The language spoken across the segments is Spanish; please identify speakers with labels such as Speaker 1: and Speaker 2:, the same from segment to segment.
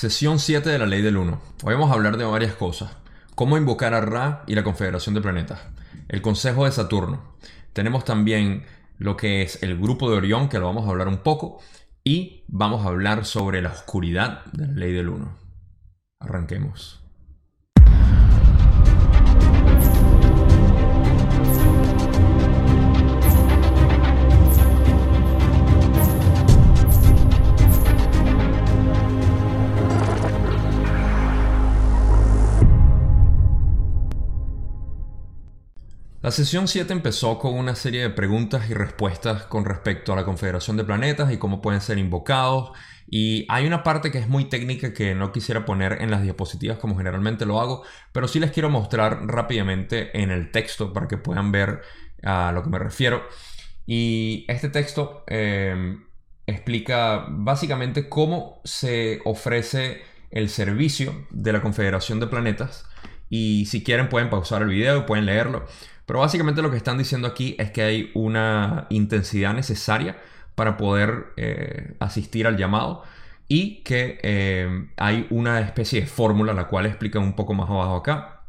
Speaker 1: Sesión 7 de la Ley del 1. Hoy vamos a hablar de varias cosas. Cómo invocar a Ra y la Confederación de Planetas. El Consejo de Saturno. Tenemos también lo que es el Grupo de Orión, que lo vamos a hablar un poco. Y vamos a hablar sobre la oscuridad de la Ley del 1. Arranquemos. La sesión 7 empezó con una serie de preguntas y respuestas con respecto a la Confederación de Planetas y cómo pueden ser invocados. Y hay una parte que es muy técnica que no quisiera poner en las diapositivas como generalmente lo hago, pero sí les quiero mostrar rápidamente en el texto para que puedan ver a lo que me refiero. Y este texto eh, explica básicamente cómo se ofrece el servicio de la Confederación de Planetas. Y si quieren pueden pausar el video y pueden leerlo. Pero básicamente lo que están diciendo aquí es que hay una intensidad necesaria para poder eh, asistir al llamado y que eh, hay una especie de fórmula, la cual explica un poco más abajo acá,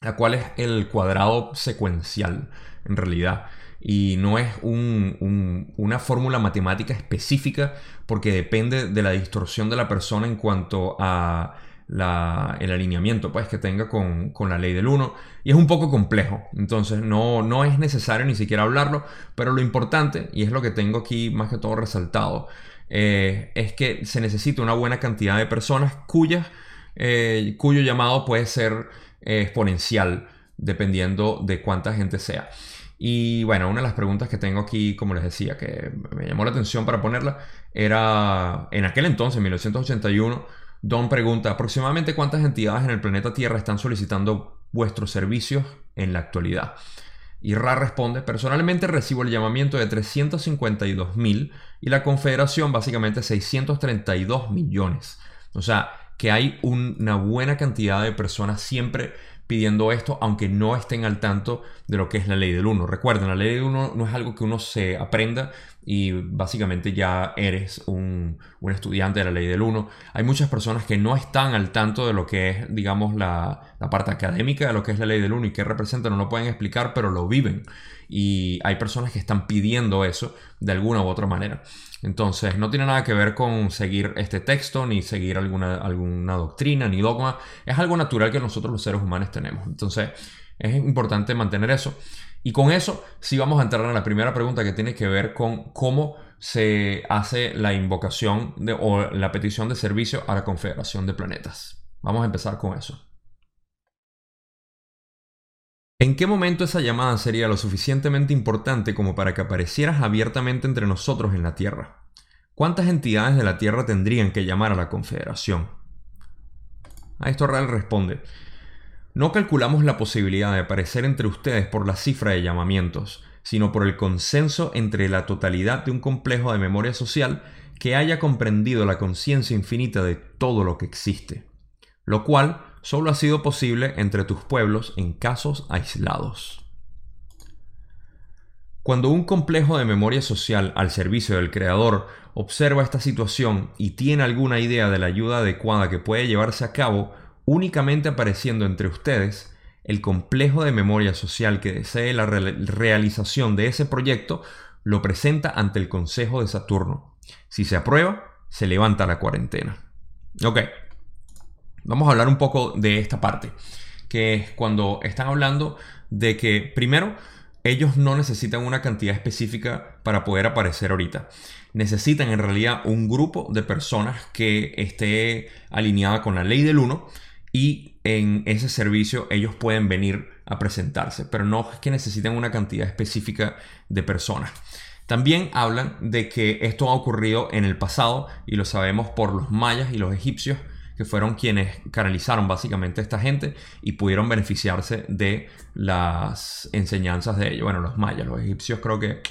Speaker 1: la cual es el cuadrado secuencial en realidad. Y no es una fórmula matemática específica porque depende de la distorsión de la persona en cuanto a el alineamiento pues, que tenga con, la ley del 1 y es un poco complejo, entonces no, no es necesario ni siquiera hablarlo, pero lo importante, y es lo que tengo aquí más que todo resaltado, eh, es que se necesita una buena cantidad de personas cuyas, eh, cuyo llamado puede ser eh, exponencial dependiendo de cuánta gente sea. Y bueno, una de las preguntas que tengo aquí, como les decía, que me llamó la atención para ponerla, era en aquel entonces, en 1981, Don pregunta, ¿aproximadamente cuántas entidades en el planeta Tierra están solicitando vuestros servicios en la actualidad? Y Ra responde, personalmente recibo el llamamiento de 352 mil y la Confederación básicamente 632 millones. O sea, que hay una buena cantidad de personas siempre pidiendo esto, aunque no estén al tanto de lo que es la ley del 1. Recuerden, la ley del 1 no es algo que uno se aprenda y básicamente ya eres un, estudiante de la ley del 1. Hay muchas personas que no están al tanto de lo que es, digamos, la, la parte académica de lo que es la ley del 1 y qué representa, no lo pueden explicar, pero lo viven. Y hay personas que están pidiendo eso de alguna u otra manera. Entonces, no tiene nada que ver con seguir este texto, ni seguir alguna, alguna doctrina, ni dogma. Es algo natural que nosotros los seres humanos tenemos. Entonces, es importante mantener eso. Y con eso, sí vamos a entrar en la primera pregunta que tiene que ver con cómo se hace la invocación o la petición de servicio a la Confederación de Planetas. Vamos a empezar con eso. ¿En qué momento esa llamada sería lo suficientemente importante como para que aparecieras abiertamente entre nosotros en la Tierra? ¿Cuántas entidades de la Tierra tendrían que llamar a la Confederación? A esto Real responde, no calculamos la posibilidad de aparecer entre ustedes por la cifra de llamamientos, sino por el consenso entre la totalidad de un complejo de memoria social que haya comprendido la conciencia infinita de todo lo que existe, lo cual solo ha sido posible entre tus pueblos en casos aislados. Cuando un complejo de memoria social al servicio del Creador observa esta situación y tiene alguna idea de la ayuda adecuada que puede llevarse a cabo, únicamente apareciendo entre ustedes, el complejo de memoria social que desee la realización de ese proyecto lo presenta ante el Consejo de Saturno. Si se aprueba, se levanta la cuarentena. Ok, Vamos a hablar un poco de esta parte, que es cuando están hablando de que primero ellos no necesitan una cantidad específica para poder aparecer ahorita. Necesitan en realidad un grupo de personas que esté alineada con la ley del 1 y en ese servicio ellos pueden venir a presentarse, pero no es que necesiten una cantidad específica de personas. También hablan de que esto ha ocurrido en el pasado y lo sabemos por los mayas y los egipcios que fueron quienes canalizaron básicamente a esta gente y pudieron beneficiarse de las enseñanzas de ellos. Bueno, los mayas, los egipcios creo que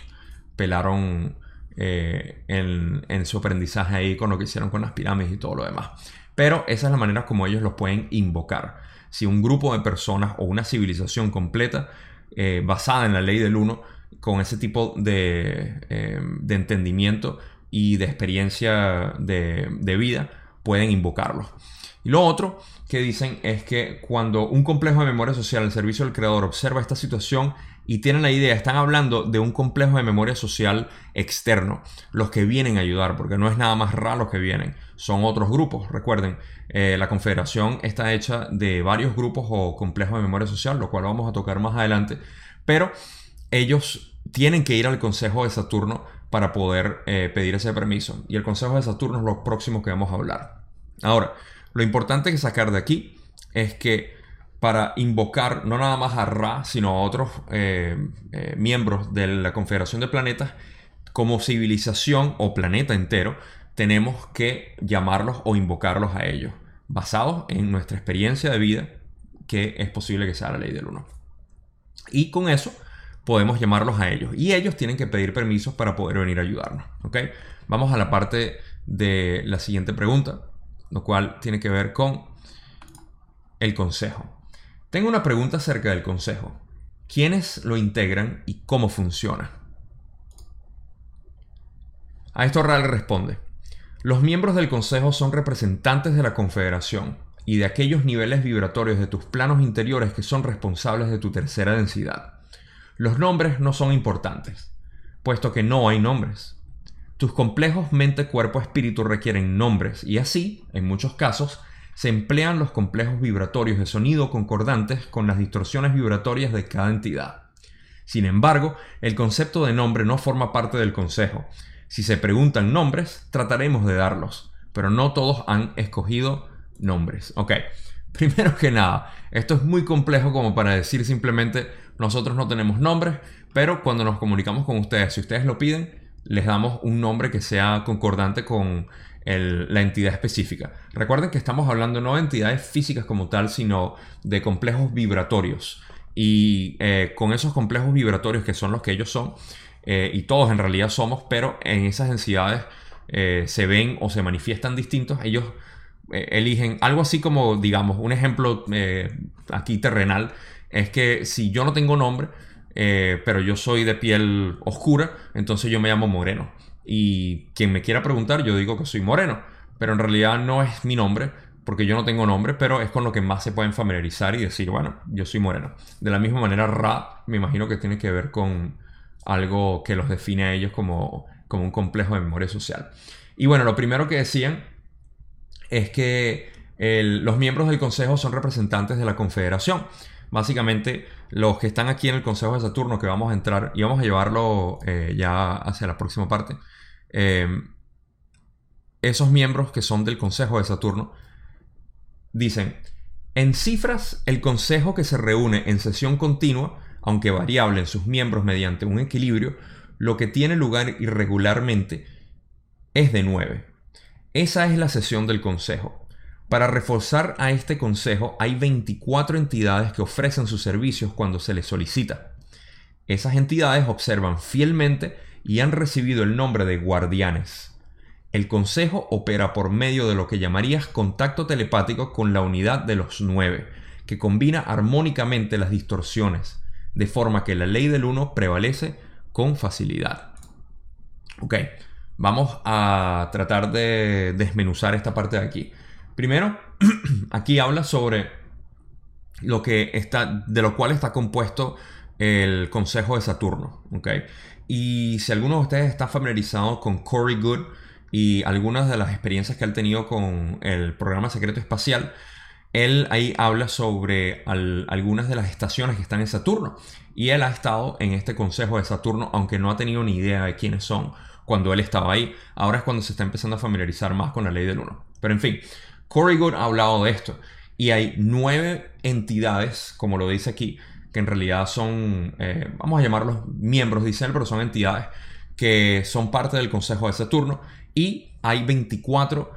Speaker 1: pelaron eh, en, su aprendizaje ahí con lo que hicieron con las pirámides y todo lo demás. Pero esa es la manera como ellos los pueden invocar. Si un grupo de personas o una civilización completa eh, basada en la ley del uno, con ese tipo de, eh, entendimiento y de experiencia de vida, pueden invocarlos. Y lo otro que dicen es que cuando un complejo de memoria social al servicio del creador observa esta situación y tienen la idea, están hablando de un complejo de memoria social externo, los que vienen a ayudar, porque no es nada más raro los que vienen, son otros grupos. Recuerden, eh, la confederación está hecha de varios grupos o complejos de memoria social, lo cual vamos a tocar más adelante, pero ellos tienen que ir al Consejo de Saturno para poder eh, pedir ese permiso. Y el Consejo de Saturno es lo próximo que vamos a hablar. Ahora, lo importante que sacar de aquí es que para invocar no nada más a Ra, sino a otros eh, eh, miembros de la Confederación de Planetas, como civilización o planeta entero, tenemos que llamarlos o invocarlos a ellos, basados en nuestra experiencia de vida, que es posible que sea la ley del uno. Y con eso podemos llamarlos a ellos. Y ellos tienen que pedir permisos para poder venir a ayudarnos. Vamos a la parte de la siguiente pregunta lo cual tiene que ver con el consejo. Tengo una pregunta acerca del consejo. ¿Quiénes lo integran y cómo funciona? A esto Ral responde. Los miembros del consejo son representantes de la confederación y de aquellos niveles vibratorios de tus planos interiores que son responsables de tu tercera densidad. Los nombres no son importantes, puesto que no hay nombres. Tus complejos mente, cuerpo, espíritu requieren nombres y así, en muchos casos, se emplean los complejos vibratorios de sonido concordantes con las distorsiones vibratorias de cada entidad. Sin embargo, el concepto de nombre no forma parte del consejo. Si se preguntan nombres, trataremos de darlos, pero no todos han escogido nombres. Ok, primero que nada, esto es muy complejo como para decir simplemente nosotros no tenemos nombres, pero cuando nos comunicamos con ustedes, si ustedes lo piden, les damos un nombre que sea concordante con la entidad específica. Recuerden que estamos hablando no de entidades físicas como tal, sino de complejos vibratorios. Y eh, con esos complejos vibratorios que son los que ellos son, eh, y todos en realidad somos, pero en esas densidades eh, se ven o se manifiestan distintos, ellos eligen algo así como, digamos, un ejemplo aquí terrenal, es que si yo no tengo nombre, eh, pero yo soy de piel oscura, entonces yo me llamo Moreno. Y quien me quiera preguntar, yo digo que soy Moreno, pero en realidad no es mi nombre, porque yo no tengo nombre, pero es con lo que más se pueden familiarizar y decir, bueno, yo soy Moreno. De la misma manera, Ra, me imagino que tiene que ver con algo que los define a ellos como, como un complejo de memoria social. Y bueno, lo primero que decían es que los miembros del Consejo son representantes de la Confederación. Básicamente, los que están aquí en el Consejo de Saturno, que vamos a entrar y vamos a llevarlo eh, ya hacia la próxima parte, em, esos miembros que son del Consejo de Saturno dicen, en cifras, el Consejo que se reúne en sesión continua, aunque variable en sus miembros mediante un equilibrio, lo que tiene lugar irregularmente es de 9. Esa es la sesión del Consejo. Para reforzar a este consejo hay 24 entidades que ofrecen sus servicios cuando se les solicita. Esas entidades observan fielmente y han recibido el nombre de guardianes. El consejo opera por medio de lo que llamarías contacto telepático con la unidad de los nueve, que combina armónicamente las distorsiones, de forma que la ley del uno prevalece con facilidad. Ok, vamos a tratar de desmenuzar esta parte de aquí. Primero, aquí habla sobre lo que está, de lo cual está compuesto el Consejo de Saturno. Y si alguno de ustedes está familiarizado con Corey Good y algunas de las experiencias que ha tenido con el programa secreto espacial, él ahí habla sobre algunas de las estaciones que están en Saturno. Y él ha estado en este Consejo de Saturno, aunque no ha tenido ni idea de quiénes son cuando él estaba ahí. Ahora es cuando se está empezando a familiarizar más con la ley del 1. Pero en fin, Corrigan ha hablado de esto. Y hay nueve entidades, como lo dice aquí, que en realidad son, eh, vamos a llamarlos miembros, dice él, pero son entidades que son parte del Consejo de Saturno. Y hay 24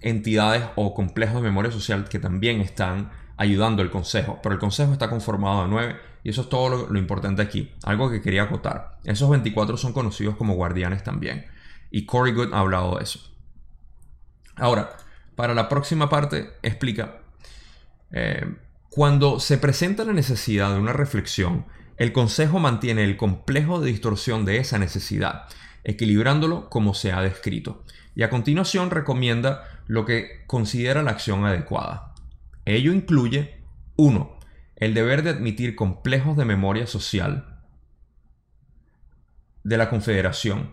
Speaker 1: entidades o complejos de memoria social que también están ayudando al Consejo, pero el Consejo está conformado de nueve y eso es todo lo, lo importante aquí, algo que quería acotar. Esos 24 son conocidos como guardianes también. Y Corey Good ha hablado de eso. Ahora, para la próxima parte explica, eh, cuando se presenta la necesidad de una reflexión, el consejo mantiene el complejo de distorsión de esa necesidad, equilibrándolo como se ha descrito. y a continuación recomienda lo que considera la acción adecuada. Ello incluye 1. El deber de admitir complejos de memoria social de la Confederación.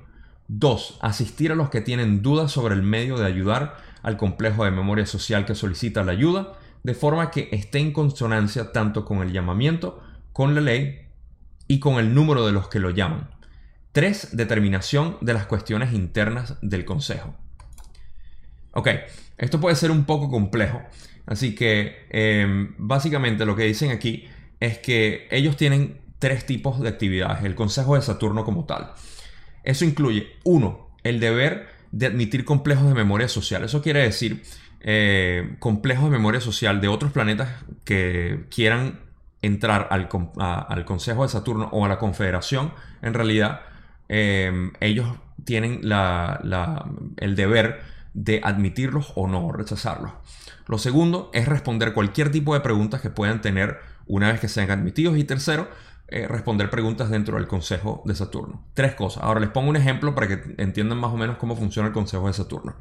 Speaker 1: 2. Asistir a los que tienen dudas sobre el medio de ayudar al complejo de memoria social que solicita la ayuda, de forma que esté en consonancia tanto con el llamamiento, con la ley y con el número de los que lo llaman. 3. Determinación de las cuestiones internas del Consejo. Ok, esto puede ser un poco complejo, así que em, básicamente lo que dicen aquí es que ellos tienen tres tipos de actividades, el Consejo de Saturno como tal. Eso incluye, uno, el deber de admitir complejos de memoria social. Eso quiere decir eh, complejos de memoria social de otros planetas que quieran entrar al, Consejo de Saturno o a la Confederación. En realidad, em, ellos tienen el deber de admitirlos o no rechazarlos. Lo segundo es responder cualquier tipo de preguntas que puedan tener una vez que sean admitidos. Y tercero, eh, responder preguntas dentro del Consejo de Saturno. Tres cosas. Ahora les pongo un ejemplo para que entiendan más o menos cómo funciona el Consejo de Saturno.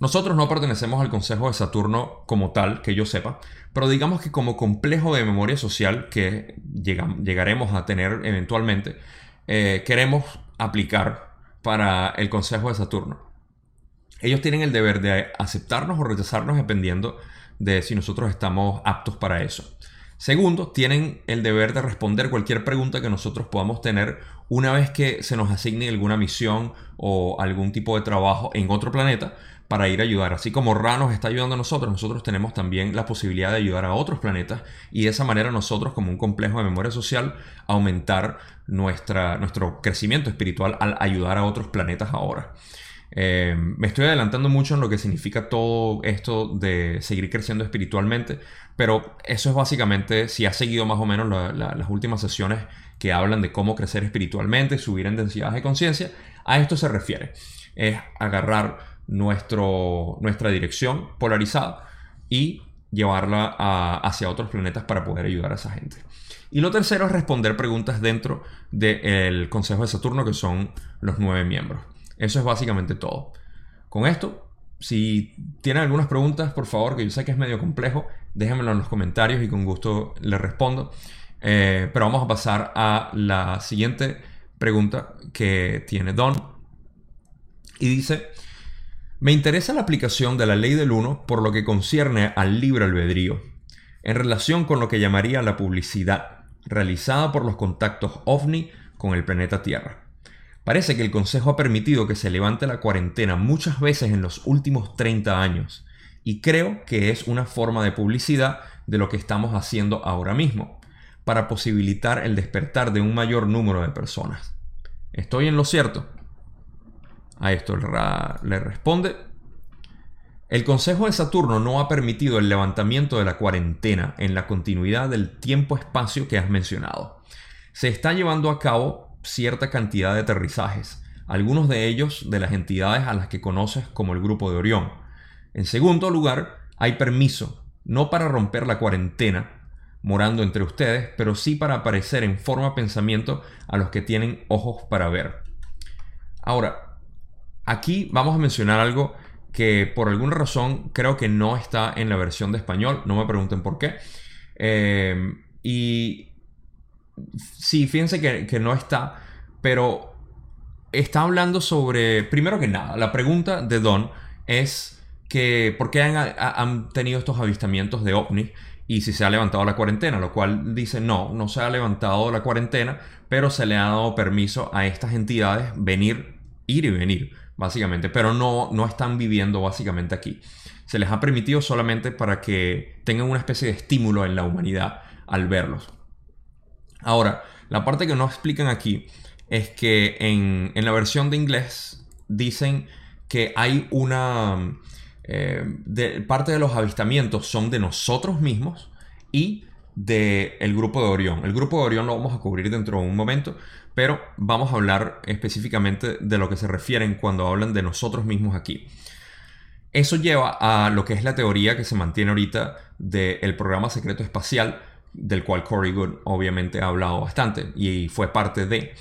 Speaker 1: Nosotros no pertenecemos al Consejo de Saturno como tal, que yo sepa, pero digamos que como complejo de memoria social que llegaremos a tener eventualmente, eh, queremos aplicar para el Consejo de Saturno. Ellos tienen el deber de aceptarnos o rechazarnos dependiendo de si nosotros estamos aptos para eso. Segundo, tienen el deber de responder cualquier pregunta que nosotros podamos tener una vez que se nos asigne alguna misión o algún tipo de trabajo en otro planeta para ir a ayudar. Así como Ra nos está ayudando a nosotros, nosotros tenemos también la posibilidad de ayudar a otros planetas y de esa manera nosotros como un complejo de memoria social aumentar nuestra, nuestro crecimiento espiritual al ayudar a otros planetas ahora. Eh, me estoy adelantando mucho en lo que significa todo esto de seguir creciendo espiritualmente, pero eso es básicamente, si has seguido más o menos las últimas sesiones que hablan de cómo crecer espiritualmente, subir en densidad de conciencia, a esto se refiere. Es agarrar nuestro, nuestra dirección polarizada y llevarla hacia otros planetas para poder ayudar a esa gente. Y lo tercero es responder preguntas dentro del Consejo de Saturno, que son los nueve miembros. Eso es básicamente todo. Con esto, si tienen algunas preguntas, por favor, que yo sé que es medio complejo, déjenmelo en los comentarios y con gusto les respondo. Eh, pero vamos a pasar a la siguiente pregunta que tiene Don. Y dice, me interesa la aplicación de la ley del 1 por lo que concierne al libre albedrío, en relación con lo que llamaría la publicidad realizada por los contactos ovni con el planeta Tierra. Parece que el Consejo ha permitido que se levante la cuarentena muchas veces en los últimos 30 años, y creo que es una forma de publicidad de lo que estamos haciendo ahora mismo, para posibilitar el despertar de un mayor número de personas. ¿Estoy en lo cierto? A esto le responde, el Consejo de Saturno no ha permitido el levantamiento de la cuarentena en la continuidad del tiempo-espacio que has mencionado. Se está llevando a cabo cierta cantidad de aterrizajes, algunos de ellos de las entidades a las que conoces como el Grupo de Orión. En segundo lugar, hay permiso, no para romper la cuarentena, morando entre ustedes, pero sí para aparecer en forma pensamiento a los que tienen ojos para ver. Ahora, aquí vamos a mencionar algo que por alguna razón creo que no está en la versión de español, no me pregunten por qué. Eh, y Sí, fíjense que, no está, pero está hablando sobre, primero que nada, la pregunta de Don es que por qué han, tenido estos avistamientos de ovnis y si se ha levantado la cuarentena, lo cual dice no, no se ha levantado la cuarentena, pero se le ha dado permiso a estas entidades venir, ir y venir, básicamente, pero no, no están viviendo básicamente aquí. Se les ha permitido solamente para que tengan una especie de estímulo en la humanidad al verlos. Ahora, la parte que no explican aquí es que en, la versión de inglés dicen que hay una... Eh, parte de los avistamientos son de nosotros mismos y del grupo de Orión. El grupo de Orión lo vamos a cubrir dentro de un momento, pero vamos a hablar específicamente de lo que se refieren cuando hablan de nosotros mismos aquí. Eso lleva a lo que es la teoría que se mantiene ahorita del programa secreto espacial, del cual Corey Good obviamente ha hablado bastante y fue parte de.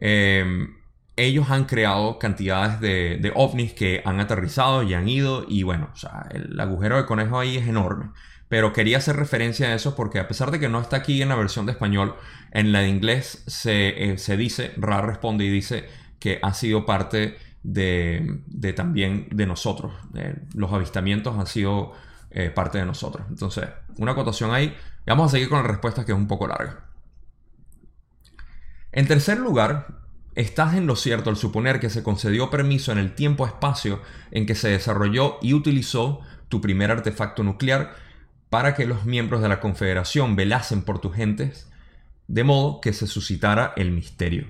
Speaker 1: Em, ellos han creado cantidades de, ovnis que han aterrizado y han ido y bueno, el agujero de conejo ahí es enorme. Pero quería hacer referencia a eso porque a pesar de que no está aquí en la versión de español, en la de inglés se, eh, dice, Ra responde y dice que ha sido parte de, también de nosotros. Los avistamientos han sido eh, parte de nosotros. Entonces, una acotación ahí. Vamos a seguir con la respuesta que es un poco larga. En tercer lugar, Estás en lo cierto al suponer que se concedió permiso en el tiempo-espacio en que se desarrolló y utilizó tu primer artefacto nuclear para que los miembros de la Confederación velasen por tus gentes, de modo que se suscitara el misterio.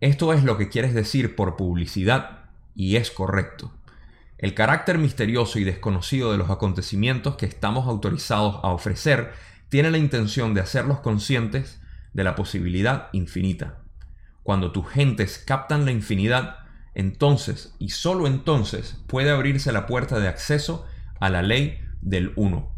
Speaker 1: Esto es lo que quieres decir por publicidad, y es correcto. El carácter misterioso y desconocido de los acontecimientos que estamos autorizados a ofrecer tiene la intención de hacerlos conscientes de la posibilidad infinita. Cuando tus gentes captan la infinidad, entonces y solo entonces puede abrirse la puerta de acceso a la ley del uno.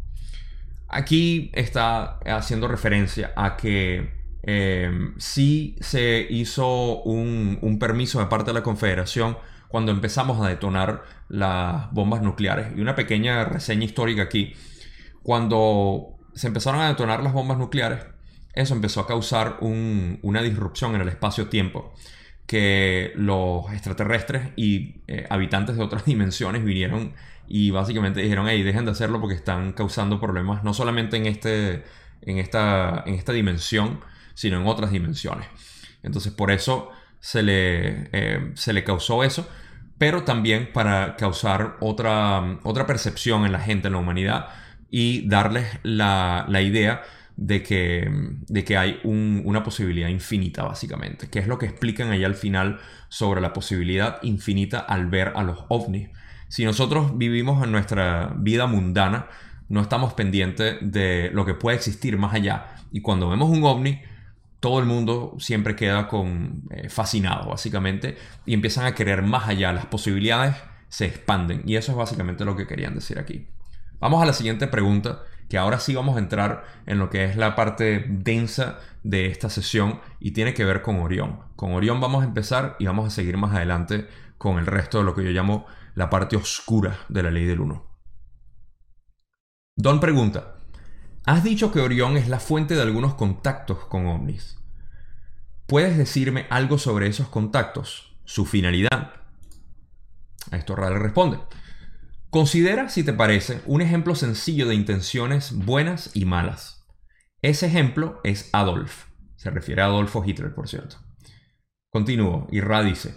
Speaker 1: Aquí está haciendo referencia a que eh, sí se hizo un, un, permiso de parte de la Confederación cuando empezamos a detonar las bombas nucleares. Y una pequeña reseña histórica aquí. Cuando se empezaron a detonar las bombas nucleares, eso empezó a causar una disrupción en el espacio-tiempo que los extraterrestres y eh, habitantes de otras dimensiones vinieron y básicamente dijeron, hey, dejen de hacerlo porque están causando problemas no solamente en, este, en, esta, en esta dimensión, sino en otras dimensiones. Entonces por eso se le, eh, se le causó eso, pero también para causar otra, otra percepción en la gente, en la humanidad, y darles la, la idea de que, de que hay una posibilidad infinita, básicamente, que es lo que explican ahí al final sobre la posibilidad infinita al ver a los ovnis. Si nosotros vivimos en nuestra vida mundana, no estamos pendientes de lo que puede existir más allá. Y cuando vemos un ovni, todo el mundo siempre queda con, eh, fascinado, básicamente, y empiezan a querer más allá. Las posibilidades se expanden. Y eso es básicamente lo que querían decir aquí. Vamos a la siguiente pregunta que ahora sí vamos a entrar en lo que es la parte densa de esta sesión y tiene que ver con Orión. Con Orión vamos a empezar y vamos a seguir más adelante con el resto de lo que yo llamo la parte oscura de la ley del 1. Don pregunta, has dicho que Orión es la fuente de algunos contactos con ovnis. ¿Puedes decirme algo sobre esos contactos? Su finalidad. A esto Ra responde. Considera, si te parece, un ejemplo sencillo de intenciones buenas y malas. Ese ejemplo es Adolf. Se refiere a Adolfo Hitler, por cierto. Continúo, y dice,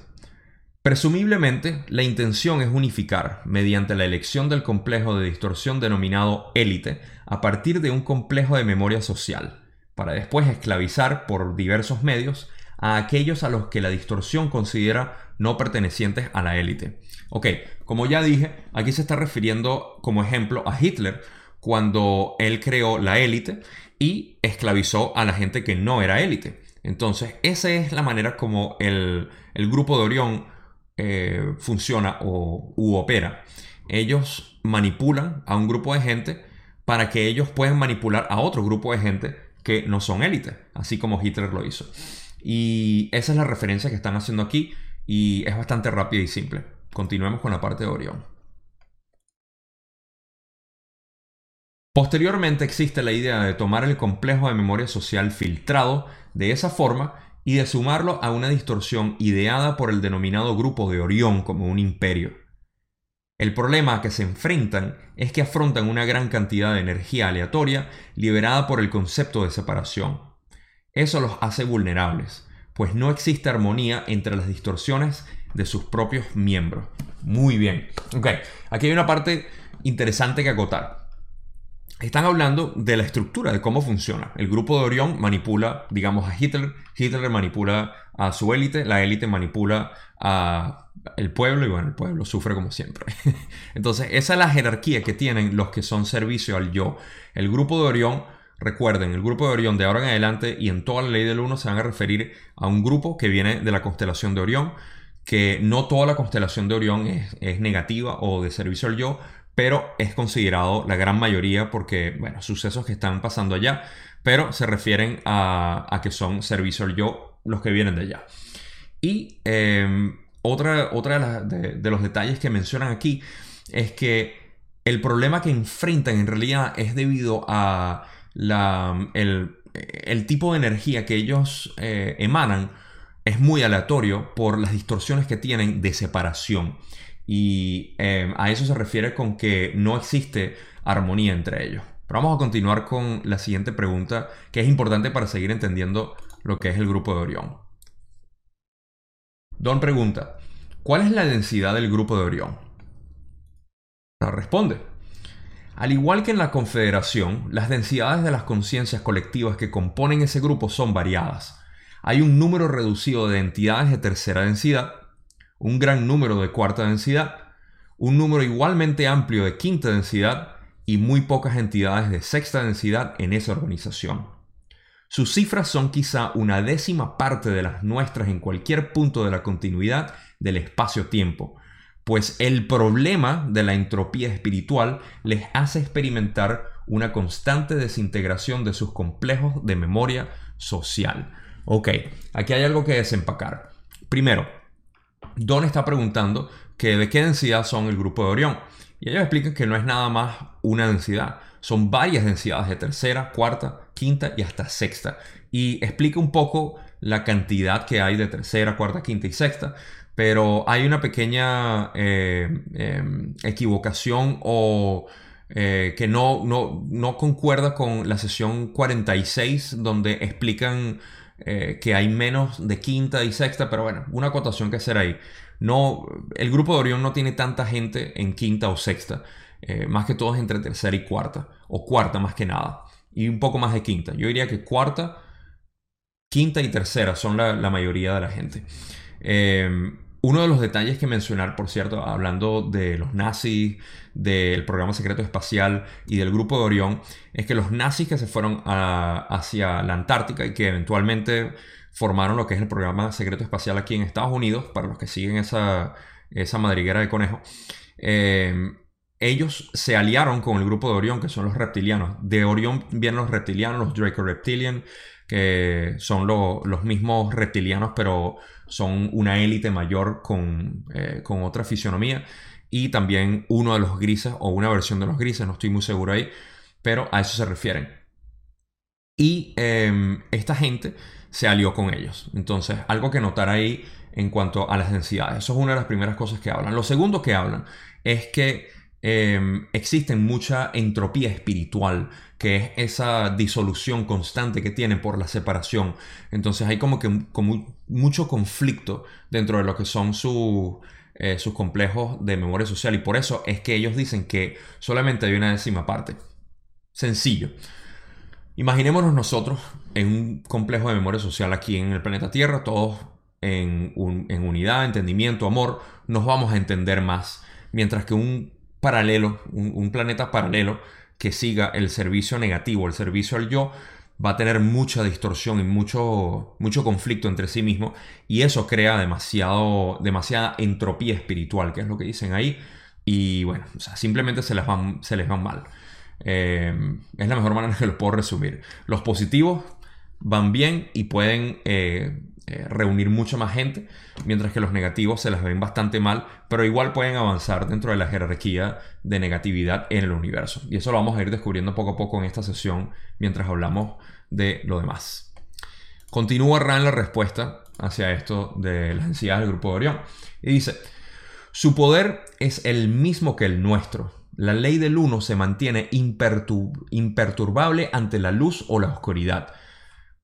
Speaker 1: Presumiblemente, la intención es unificar, mediante la elección del complejo de distorsión denominado élite, a partir de un complejo de memoria social, para después esclavizar por diversos medios a aquellos a los que la distorsión considera no pertenecientes a la élite. Ok, como ya dije, aquí se está refiriendo como ejemplo a Hitler cuando él creó la élite y esclavizó a la gente que no era élite. Entonces, esa es la manera como el, grupo de Orión eh, funciona o, u opera. Ellos manipulan a un grupo de gente para que ellos puedan manipular a otro grupo de gente que no son élite, así como Hitler lo hizo. Y esa es la referencia que están haciendo aquí y es bastante rápida y simple. Continuemos con la parte de Orión. Posteriormente existe la idea de tomar el complejo de memoria social filtrado de esa forma y de sumarlo a una distorsión ideada por el denominado grupo de Orión como un imperio. El problema a que se enfrentan es que afrontan una gran cantidad de energía aleatoria liberada por el concepto de separación. Eso los hace vulnerables, pues no existe armonía entre las distorsiones de sus propios miembros. Muy bien. Ok, aquí hay una parte interesante que acotar. Están hablando de la estructura, de cómo funciona. El grupo de Orión manipula, digamos, a Hitler. Hitler manipula a su élite. La élite manipula a el pueblo y bueno, el pueblo sufre como siempre. Entonces, esa es la jerarquía que tienen los que son servicio al yo. El grupo de Orión Recuerden, el grupo de Orión de ahora en adelante y en toda la ley del 1 se van a referir a un grupo que viene de la constelación de Orión, que no toda la constelación de Orión es, negativa o de servicio al yo, pero es considerado la gran mayoría porque, bueno, sucesos que están pasando allá, pero se refieren a, que son servicio al yo los que vienen de allá. Y em, otra, otra de, los detalles que mencionan aquí es que el problema que enfrentan en realidad es debido a la, el, tipo de energía que ellos eh, emanan es muy aleatorio por las distorsiones que tienen de separación. Y em, a eso se refiere con que no existe armonía entre ellos. Pero vamos a continuar con la siguiente pregunta que es importante para seguir entendiendo lo que es el grupo de Orión. Don pregunta, ¿cuál es la densidad del grupo de Orión? Responde. Al igual que en la Confederación, las densidades de las conciencias colectivas que componen ese grupo son variadas. Hay un número reducido de entidades de tercera densidad, un gran número de cuarta densidad, un número igualmente amplio de quinta densidad y muy pocas entidades de sexta densidad en esa organización. Sus cifras son quizá una décima parte de las nuestras en cualquier punto de la continuidad del espacio-tiempo, pues el problema de la entropía espiritual les hace experimentar una constante desintegración de sus complejos de memoria social. Ok, aquí hay algo que desempacar. Primero, Don está preguntando que de qué densidad son el grupo de Orión. Y ellos explican que no es nada más una densidad, son varias densidades de tercera, cuarta, quinta y hasta sexta. Y explica un poco la cantidad que hay de tercera, cuarta, quinta y sexta. Pero hay una pequeña eh, em, equivocación o eh, que no, no, concuerda con la sesión 46 donde explican eh, que hay menos de quinta y sexta, pero bueno, una acotación que hacer ahí. No, el grupo de Orión no tiene tanta gente en quinta o sexta, más que todo es entre tercera y cuarta, o cuarta más que nada y un poco más de quinta. Yo diría que cuarta, quinta y tercera son la, mayoría de la gente. Em, uno de los detalles que mencionar, por cierto, hablando de los nazis, del programa secreto espacial y del grupo de Orión, es que los nazis que se fueron hacia la Antártica y que eventualmente formaron lo que es el programa secreto espacial aquí en Estados Unidos, para los que siguen esa, esa madriguera de conejo, eh, ellos se aliaron con el grupo de Orión, que son los reptilianos. De Orión vienen los reptilianos, los Draco Reptilian, que son los mismos reptilianos, pero son una élite mayor con, eh, con, otra fisionomía. Y también uno de los grises, o una versión de los grises, no estoy muy seguro ahí, pero a eso se refieren. Y em, esta gente se alió con ellos. Entonces, algo que notar ahí en cuanto a las densidades. Eso es una de las primeras cosas que hablan. Lo segundo que hablan es que Em, existe mucha entropía espiritual, que es esa disolución constante que tienen por la separación. Entonces hay como que mucho conflicto dentro de lo que son eh, sus complejos de memoria social y por eso es que ellos dicen que solamente hay una décima parte. Sencillo. Imaginémonos nosotros en un complejo de memoria social aquí en el planeta Tierra, todos en, en unidad, entendimiento, amor, nos vamos a entender más. Mientras que un paralelo, un, planeta paralelo que siga el servicio negativo, el servicio al yo, va a tener mucha distorsión y mucho, mucho conflicto entre sí mismo y eso crea demasiado, demasiada entropía espiritual, que es lo que dicen ahí, y bueno, simplemente se les van, se les van mal. Eh, es la mejor manera que lo puedo resumir. Los positivos van bien y pueden eh, eh, reunir mucha más gente, mientras que los negativos se las ven bastante mal, pero igual pueden avanzar dentro de la jerarquía de negatividad en el universo. Y eso lo vamos a ir descubriendo poco a poco en esta sesión mientras hablamos de lo demás. Continúa Ran la respuesta hacia esto de las densidades del grupo de Orión y dice, su poder es el mismo que el nuestro. La ley del uno se mantiene imperturbable ante la luz o la oscuridad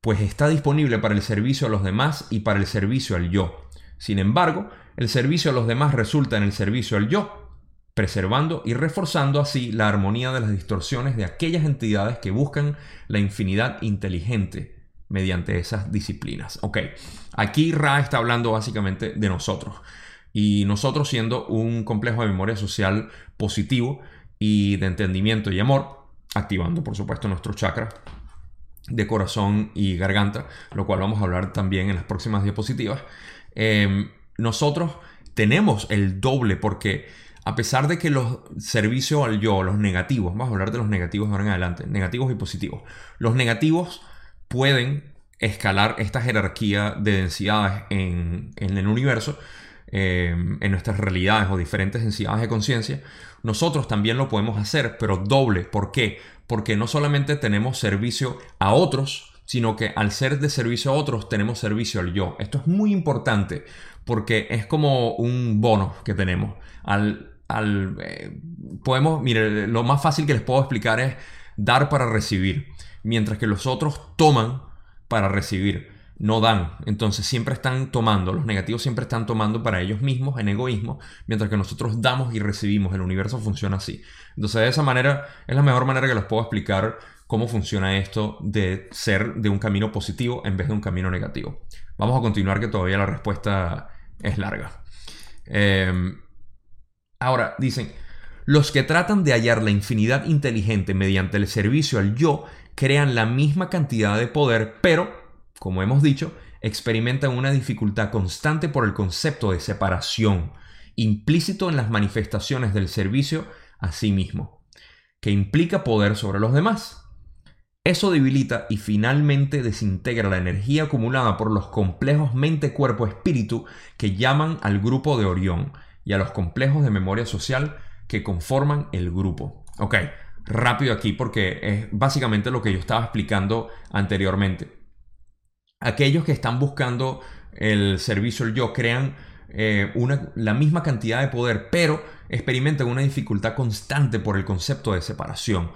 Speaker 1: pues está disponible para el servicio a los demás y para el servicio al yo. Sin embargo, el servicio a los demás resulta en el servicio al yo, preservando y reforzando así la armonía de las distorsiones de aquellas entidades que buscan la infinidad inteligente mediante esas disciplinas. Ok, aquí Ra está hablando básicamente de nosotros. Y nosotros siendo un complejo de memoria social positivo y de entendimiento y amor, activando por supuesto nuestro chakra de corazón y garganta, lo cual vamos a hablar también en las próximas diapositivas. Em, nosotros tenemos el doble porque a pesar de que los servicios al yo, los negativos, vamos a hablar de los negativos ahora en adelante, negativos y positivos, los negativos pueden escalar esta jerarquía de densidades en, el universo, eh, en nuestras realidades o diferentes densidades de conciencia, nosotros también lo podemos hacer, pero doble. ¿Por qué? Porque no solamente tenemos servicio a otros, sino que al ser de servicio a otros tenemos servicio al yo. Esto es muy importante porque es como un bono que tenemos. Al, al eh, podemos, mire, lo más fácil que les puedo explicar es dar para recibir, mientras que los otros toman para recibir, no dan. Entonces siempre están tomando, los negativos siempre están tomando para ellos mismos en egoísmo, mientras que nosotros damos y recibimos. El universo funciona así. Entonces de esa manera es la mejor manera que les puedo explicar cómo funciona esto de ser de un camino positivo en vez de un camino negativo. Vamos a continuar que todavía la respuesta es larga. Em, ahora, dicen, los que tratan de hallar la infinidad inteligente mediante el servicio al yo crean la misma cantidad de poder, pero, como hemos dicho, experimentan una dificultad constante por el concepto de separación, implícito en las manifestaciones del servicio a sí mismo, que implica poder sobre los demás. Eso debilita y finalmente desintegra la energía acumulada por los complejos mente-cuerpo-espíritu que llaman al grupo de Orión y a los complejos de memoria social que conforman el grupo. Ok, rápido aquí porque es básicamente lo que yo estaba explicando anteriormente. Aquellos que están buscando el servicio el yo crean eh, una, la misma cantidad de poder, pero experimentan una dificultad constante por el concepto de separación.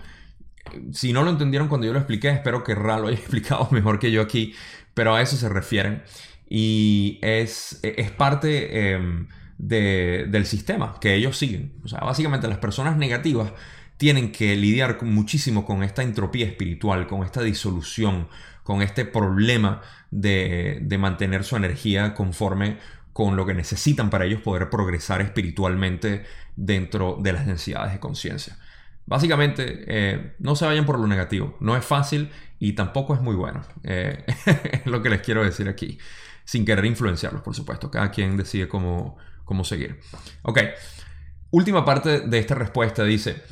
Speaker 1: Si no lo entendieron cuando yo lo expliqué, espero que Ra lo haya explicado mejor que yo aquí, pero a eso se refieren. Y es, es parte em, del sistema que ellos siguen. O sea, básicamente las personas negativas tienen que lidiar muchísimo con esta entropía espiritual, con esta disolución, con este problema de, de mantener su energía conforme con lo que necesitan para ellos poder progresar espiritualmente dentro de las densidades de conciencia. Básicamente, eh, no se vayan por lo negativo. No es fácil y tampoco es muy bueno. Eh, es lo que les quiero decir aquí. Sin querer influenciarlos, por supuesto. Cada quien decide cómo, cómo seguir. Ok. Última parte de esta respuesta dice,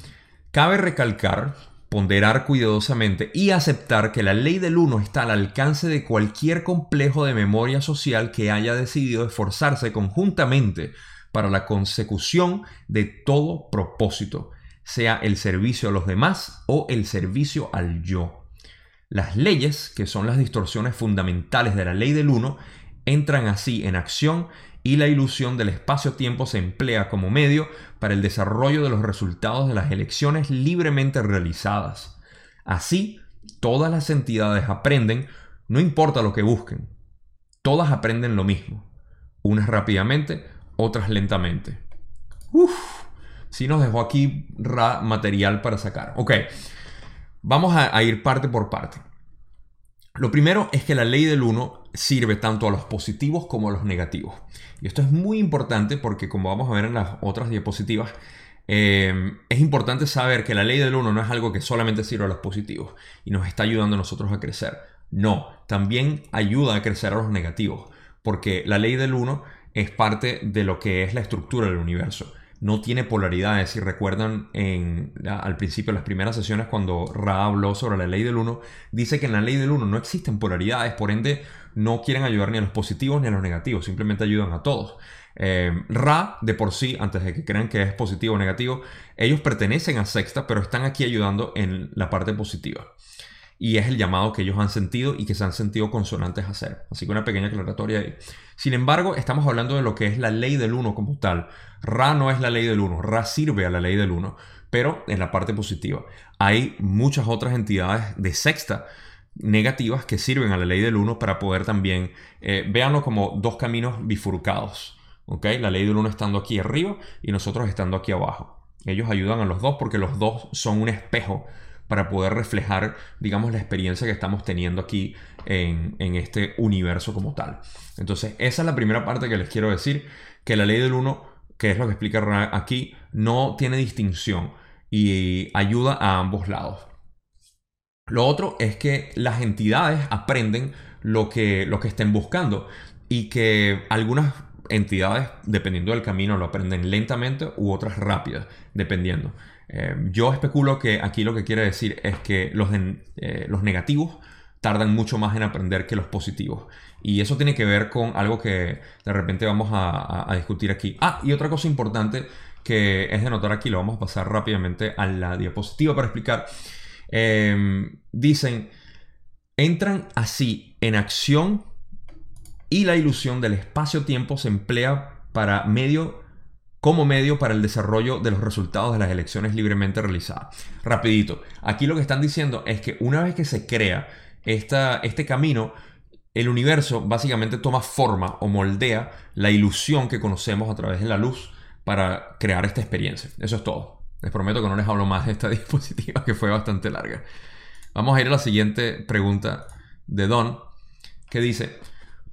Speaker 1: cabe recalcar, ponderar cuidadosamente y aceptar que la ley del uno está al alcance de cualquier complejo de memoria social que haya decidido esforzarse conjuntamente para la consecución de todo propósito sea el servicio a los demás o el servicio al yo. Las leyes, que son las distorsiones fundamentales de la ley del uno, entran así en acción y la ilusión del espacio-tiempo se emplea como medio para el desarrollo de los resultados de las elecciones libremente realizadas. Así, todas las entidades aprenden, no importa lo que busquen, todas aprenden lo mismo, unas rápidamente, otras lentamente. Uf sí nos dejó aquí material para sacar. Ok, vamos a, ir parte por parte. Lo primero es que la ley del 1 sirve tanto a los positivos como a los negativos. Y esto es muy importante porque como vamos a ver en las otras diapositivas, eh, es importante saber que la ley del 1 no es algo que solamente sirve a los positivos y nos está ayudando a nosotros a crecer. No, también ayuda a crecer a los negativos, porque la ley del 1 es parte de lo que es la estructura del universo no tiene polaridades. Si recuerdan al principio, las primeras sesiones, cuando Ra habló sobre la ley del 1, dice que en la ley del 1 no existen polaridades, por ende no quieren ayudar ni a los positivos ni a los negativos, simplemente ayudan a todos. Eh, Ra, de por sí, antes de que crean que es positivo o negativo, ellos pertenecen a sexta, pero están aquí ayudando en la parte positiva y es el llamado que ellos han sentido y que se han sentido consonantes a hacer. Así que una pequeña aclaratoria ahí. Sin embargo, estamos hablando de lo que es la ley del 1 como tal. Ra no es la ley del 1, Ra sirve a la ley del 1, pero en la parte positiva. Hay muchas otras entidades de sexta negativas que sirven a la ley del 1 para poder también, eh, véanlo como dos caminos bifurcados. ¿okay? La ley del 1 estando aquí arriba y nosotros estando aquí abajo. Ellos ayudan a los dos porque los dos son un espejo para poder reflejar, digamos, la experiencia que estamos teniendo aquí en, este universo como tal. Entonces, esa es la primera parte que les quiero decir, que la ley del 1, que es lo que explica aquí, no tiene distinción y ayuda a ambos lados. Lo otro es que las entidades aprenden lo que, lo que estén buscando y que algunas entidades, dependiendo del camino, lo aprenden lentamente u otras rápidas, dependiendo. Eh, yo especulo que aquí lo que quiere decir es que los, eh, los negativos tardan mucho más en aprender que los positivos. Y eso tiene que ver con algo que de repente vamos a, discutir aquí. Ah, y otra cosa importante que es de notar aquí, lo vamos a pasar rápidamente a la diapositiva para explicar. Em, dicen, entran así en acción y la ilusión del espacio-tiempo se emplea para medio como medio para el desarrollo de los resultados de las elecciones libremente realizadas. Rapidito, aquí lo que están diciendo es que una vez que se crea esta, este camino, el universo básicamente toma forma o moldea la ilusión que conocemos a través de la luz para crear esta experiencia. Eso es todo. Les prometo que no les hablo más de esta diapositiva que fue bastante larga. Vamos a ir a la siguiente pregunta de Don, que dice,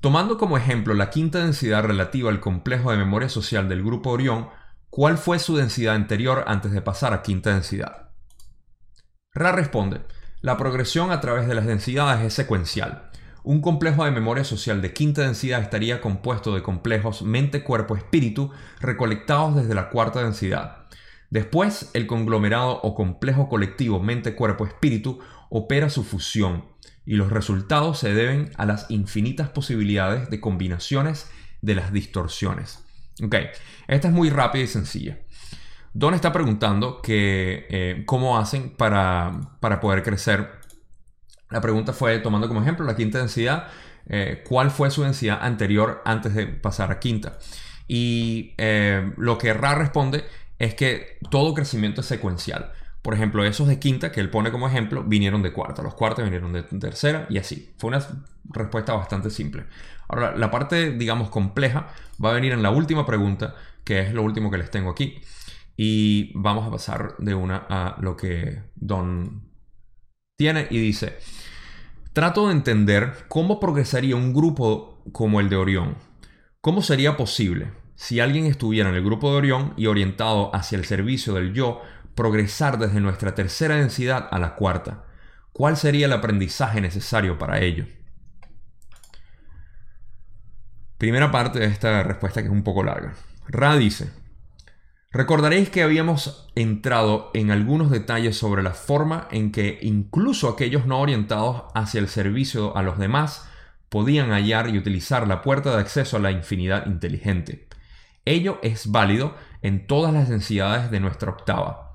Speaker 1: Tomando como ejemplo la quinta densidad relativa al complejo de memoria social del grupo Orión, ¿cuál fue su densidad anterior antes de pasar a quinta densidad? Ra responde, la progresión a través de las densidades es secuencial. Un complejo de memoria social de quinta densidad estaría compuesto de complejos mente-cuerpo-espíritu recolectados desde la cuarta densidad. Después, el conglomerado o complejo colectivo mente-cuerpo-espíritu opera su fusión, y los resultados se deben a las infinitas posibilidades de combinaciones de las distorsiones. Ok, esta es muy rápida y sencilla. Don está preguntando eh, cómo hacen para, para, poder crecer. La pregunta fue, tomando como ejemplo la quinta densidad, eh, ¿cuál fue su densidad anterior antes de pasar a quinta? Y eh, lo que Ra responde es que todo crecimiento es secuencial. Por ejemplo, esos de quinta que él pone como ejemplo vinieron de cuarta, los cuartos vinieron de tercera y así. Fue una respuesta bastante simple. Ahora, la parte, digamos, compleja va a venir en la última pregunta, que es lo último que les tengo aquí. Y vamos a pasar de una a lo que Don tiene y dice, trato de entender cómo progresaría un grupo como el de Orión. ¿Cómo sería posible si alguien estuviera en el grupo de Orión y orientado hacia el servicio del yo progresar desde nuestra tercera densidad a la cuarta? ¿Cuál sería el aprendizaje necesario para ello? Primera parte de esta respuesta que es un poco larga. Ra dice, recordaréis que habíamos entrado en algunos detalles sobre la forma en que incluso aquellos no orientados hacia el servicio a los demás podían hallar y utilizar la puerta de acceso a la infinidad inteligente. Ello es válido en todas las densidades de nuestra octava.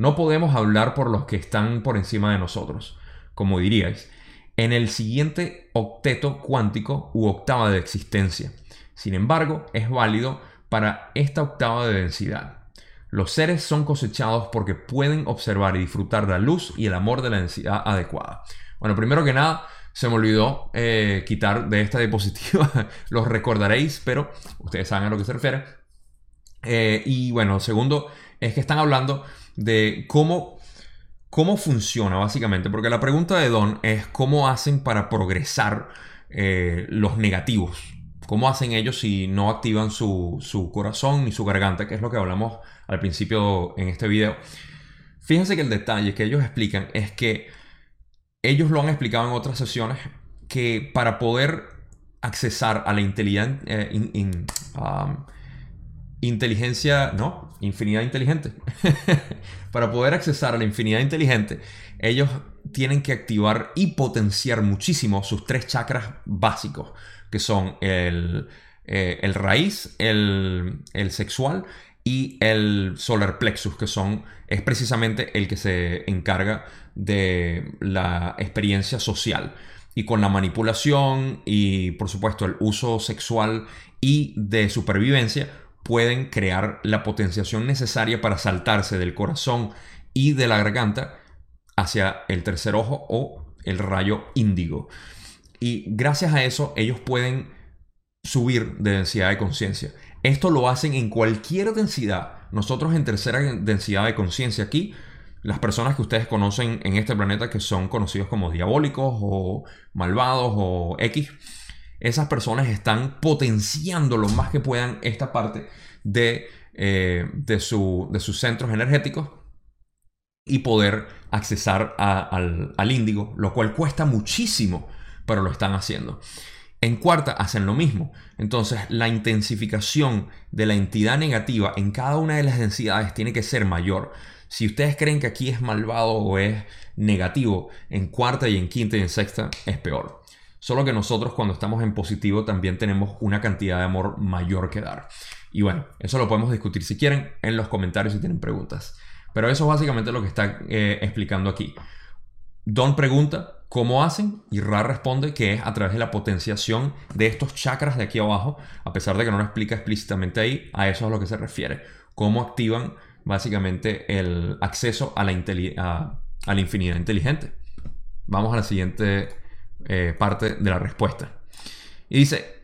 Speaker 1: No podemos hablar por los que están por encima de nosotros, como diríais, en el siguiente octeto cuántico u octava de existencia. Sin embargo, es válido para esta octava de densidad. Los seres son cosechados porque pueden observar y disfrutar la luz y el amor de la densidad adecuada. Bueno, primero que nada, se me olvidó eh, quitar de esta diapositiva, los recordaréis, pero ustedes saben a lo que se refiere. Eh, y bueno, segundo, es que están hablando de cómo, cómo funciona básicamente, porque la pregunta de Don es cómo hacen para progresar eh, los negativos. ¿Cómo hacen ellos si no activan su, su, corazón ni su garganta? Que es lo que hablamos al principio en este video. Fíjense que el detalle que ellos explican es que ellos lo han explicado en otras sesiones que para poder accesar a la inteligencia, eh, um, inteligencia, no, infinidad inteligente. Para poder accesar a la infinidad inteligente, ellos tienen que activar y potenciar muchísimo sus tres chakras básicos, que son el, eh, raíz, el, el, sexual y el solar plexus, que son, es precisamente el que se encarga de la experiencia social. Y con la manipulación y por supuesto el uso sexual y de supervivencia, pueden crear la potenciación necesaria para saltarse del corazón y de la garganta hacia el tercer ojo o el rayo índigo. Y gracias a eso ellos pueden subir de densidad de conciencia. Esto lo hacen en cualquier densidad. Nosotros en tercera densidad de conciencia aquí, las personas que ustedes conocen en este planeta que son conocidos como diabólicos o malvados o X, esas personas están potenciando lo más que puedan esta parte de, eh, de, sus centros energéticos y poder accesar al, al índigo, lo cual cuesta muchísimo, pero lo están haciendo. En cuarta hacen lo mismo. Entonces la intensificación de la entidad negativa en cada una de las densidades tiene que ser mayor. Si ustedes creen que aquí es malvado o es negativo, en cuarta y en quinta y en sexta es peor. Solo que nosotros cuando estamos en positivo también tenemos una cantidad de amor mayor que dar. Y bueno, eso lo podemos discutir si quieren en los comentarios si tienen preguntas. Pero eso es básicamente lo que está eh, explicando aquí. Don pregunta cómo hacen y Ra responde que es a través de la potenciación de estos chakras de aquí abajo, a pesar de que no lo explica explícitamente ahí, a eso es a lo que se refiere. Cómo activan básicamente el acceso a la, a, la infinidad inteligente. Vamos a la siguiente eh, parte de la respuesta. Y dice,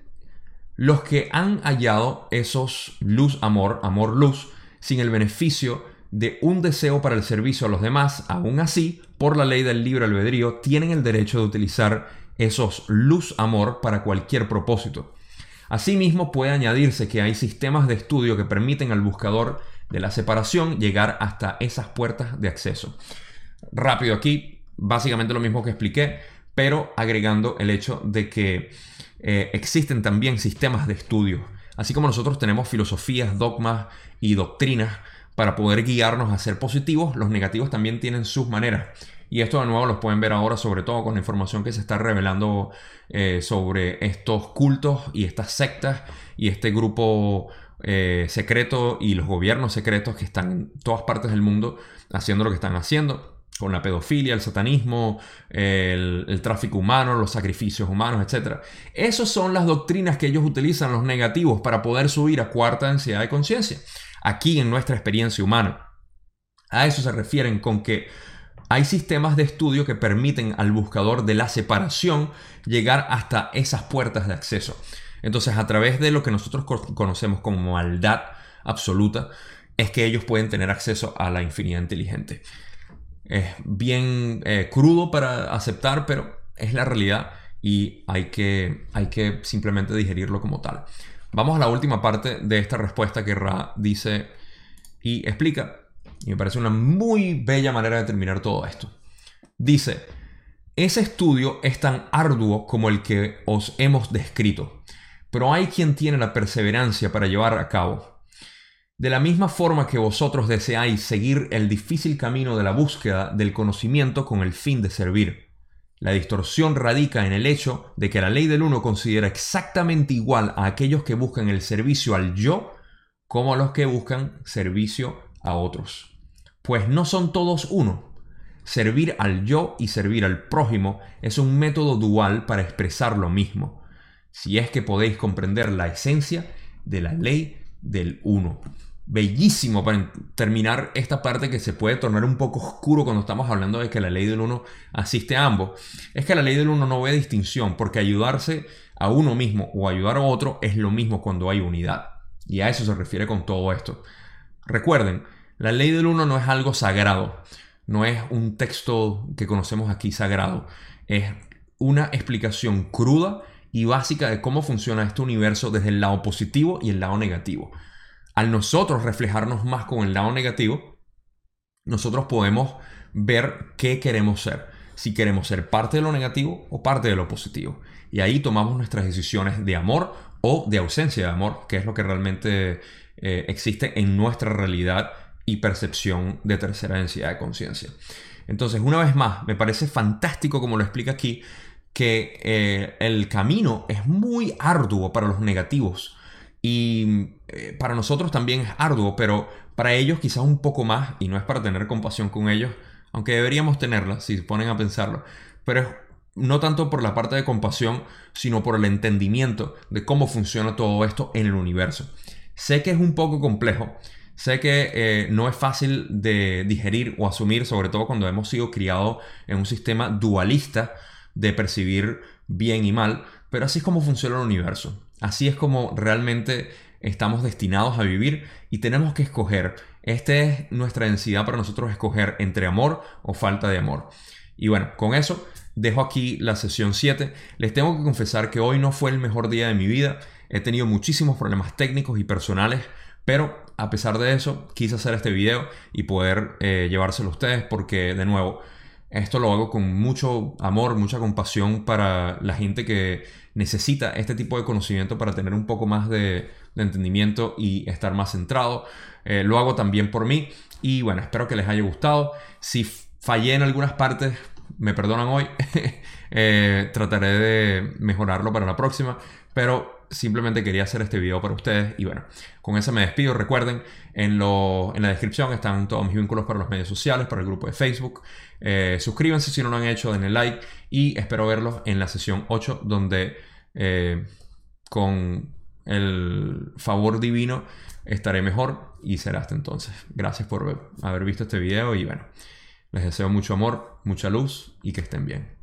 Speaker 1: los que han hallado esos luz, amor, amor, luz, sin el beneficio de un deseo para el servicio a los demás, aún así, por la ley del libre albedrío, tienen el derecho de utilizar esos luz amor para cualquier propósito. Asimismo, puede añadirse que hay sistemas de estudio que permiten al buscador de la separación llegar hasta esas puertas de acceso. Rápido aquí, básicamente lo mismo que expliqué, pero agregando el hecho de que eh, existen también sistemas de estudio. Así como nosotros tenemos filosofías, dogmas y doctrinas para poder guiarnos a ser positivos, los negativos también tienen sus maneras. Y esto de nuevo los pueden ver ahora, sobre todo con la información que se está revelando eh, sobre estos cultos y estas sectas y este grupo eh, secreto y los gobiernos secretos que están en todas partes del mundo haciendo lo que están haciendo con la pedofilia, el satanismo, el, tráfico humano, los sacrificios humanos, etc. Esas son las doctrinas que ellos utilizan, los negativos, para poder subir a cuarta densidad de conciencia aquí en nuestra experiencia humana. A eso se refieren con que hay sistemas de estudio que permiten al buscador de la separación llegar hasta esas puertas de acceso. Entonces, a través de lo que nosotros conocemos como maldad absoluta, es que ellos pueden tener acceso a la infinidad inteligente. Es bien eh, crudo para aceptar, pero es la realidad y hay que, hay que simplemente digerirlo como tal. Vamos a la última parte de esta respuesta que Ra dice y explica. Y me parece una muy bella manera de terminar todo esto. Dice, ese estudio es tan arduo como el que os hemos descrito, pero hay quien tiene la perseverancia para llevar a cabo. De la misma forma que vosotros deseáis seguir el difícil camino de la búsqueda del conocimiento con el fin de servir. La distorsión radica en el hecho de que la ley del uno considera exactamente igual a aquellos que buscan el servicio al yo como a los que buscan servicio a otros. Pues no son todos uno. Servir al yo y servir al prójimo es un método dual para expresar lo mismo, si es que podéis comprender la esencia de la ley del uno bellísimo para terminar esta parte que se puede tornar un poco oscuro cuando estamos hablando de que la ley del uno asiste a ambos. Es que la ley del uno no ve distinción, porque ayudarse a uno mismo o ayudar a otro es lo mismo cuando hay unidad. Y a eso se refiere con todo esto. Recuerden, la ley del uno no es algo sagrado, no es un texto que conocemos aquí sagrado, es una explicación cruda y básica de cómo funciona este universo desde el lado positivo y el lado negativo al nosotros reflejarnos más con el lado negativo, nosotros podemos ver qué queremos ser. Si queremos ser parte de lo negativo o parte de lo positivo. Y ahí tomamos nuestras decisiones de amor o de ausencia de amor, que es lo que realmente eh, existe en nuestra realidad y percepción de tercera densidad de conciencia. Entonces, una vez más, me parece fantástico como lo explica aquí, que eh, el camino es muy arduo para los negativos y eh, para nosotros también es arduo, pero para ellos quizás un poco más, y no es para tener compasión con ellos, aunque deberíamos tenerla si se ponen a pensarlo, pero es no tanto por la parte de compasión, sino por el entendimiento de cómo funciona todo esto en el universo. Sé que es un poco complejo, sé que eh, no es fácil de digerir o asumir, sobre todo cuando hemos sido criados en un sistema dualista de percibir bien y mal, pero así es como funciona el universo. Así es como realmente estamos destinados a vivir y tenemos que escoger. Esta es nuestra densidad para nosotros escoger entre amor o falta de amor. Y bueno, con eso dejo aquí la sesión 7. Les tengo que confesar que hoy no fue el mejor día de mi vida. He tenido muchísimos problemas técnicos y personales, pero a pesar de eso quise hacer este video y poder eh, llevárselo a ustedes porque de nuevo esto lo hago con mucho amor, mucha compasión para la gente que necesita este tipo de conocimiento para tener un poco más de, entendimiento y estar más centrado. Eh, lo hago también por mí Y bueno, espero que les haya gustado. Si fallé en algunas partes, me perdonan hoy. Eh, trataré de mejorarlo para la próxima. Pero simplemente quería hacer este video para ustedes. Y bueno, con eso me despido. Recuerden, en, en la descripción están todos mis vínculos para los medios sociales, para el grupo de Facebook. Eh, suscríbanse si no lo han hecho, denle like. Y espero verlos en la sesión 8, donde eh, con el favor divino estaré mejor y será hasta entonces. Gracias por haber visto este video y bueno, les deseo mucho amor, mucha luz y que estén bien.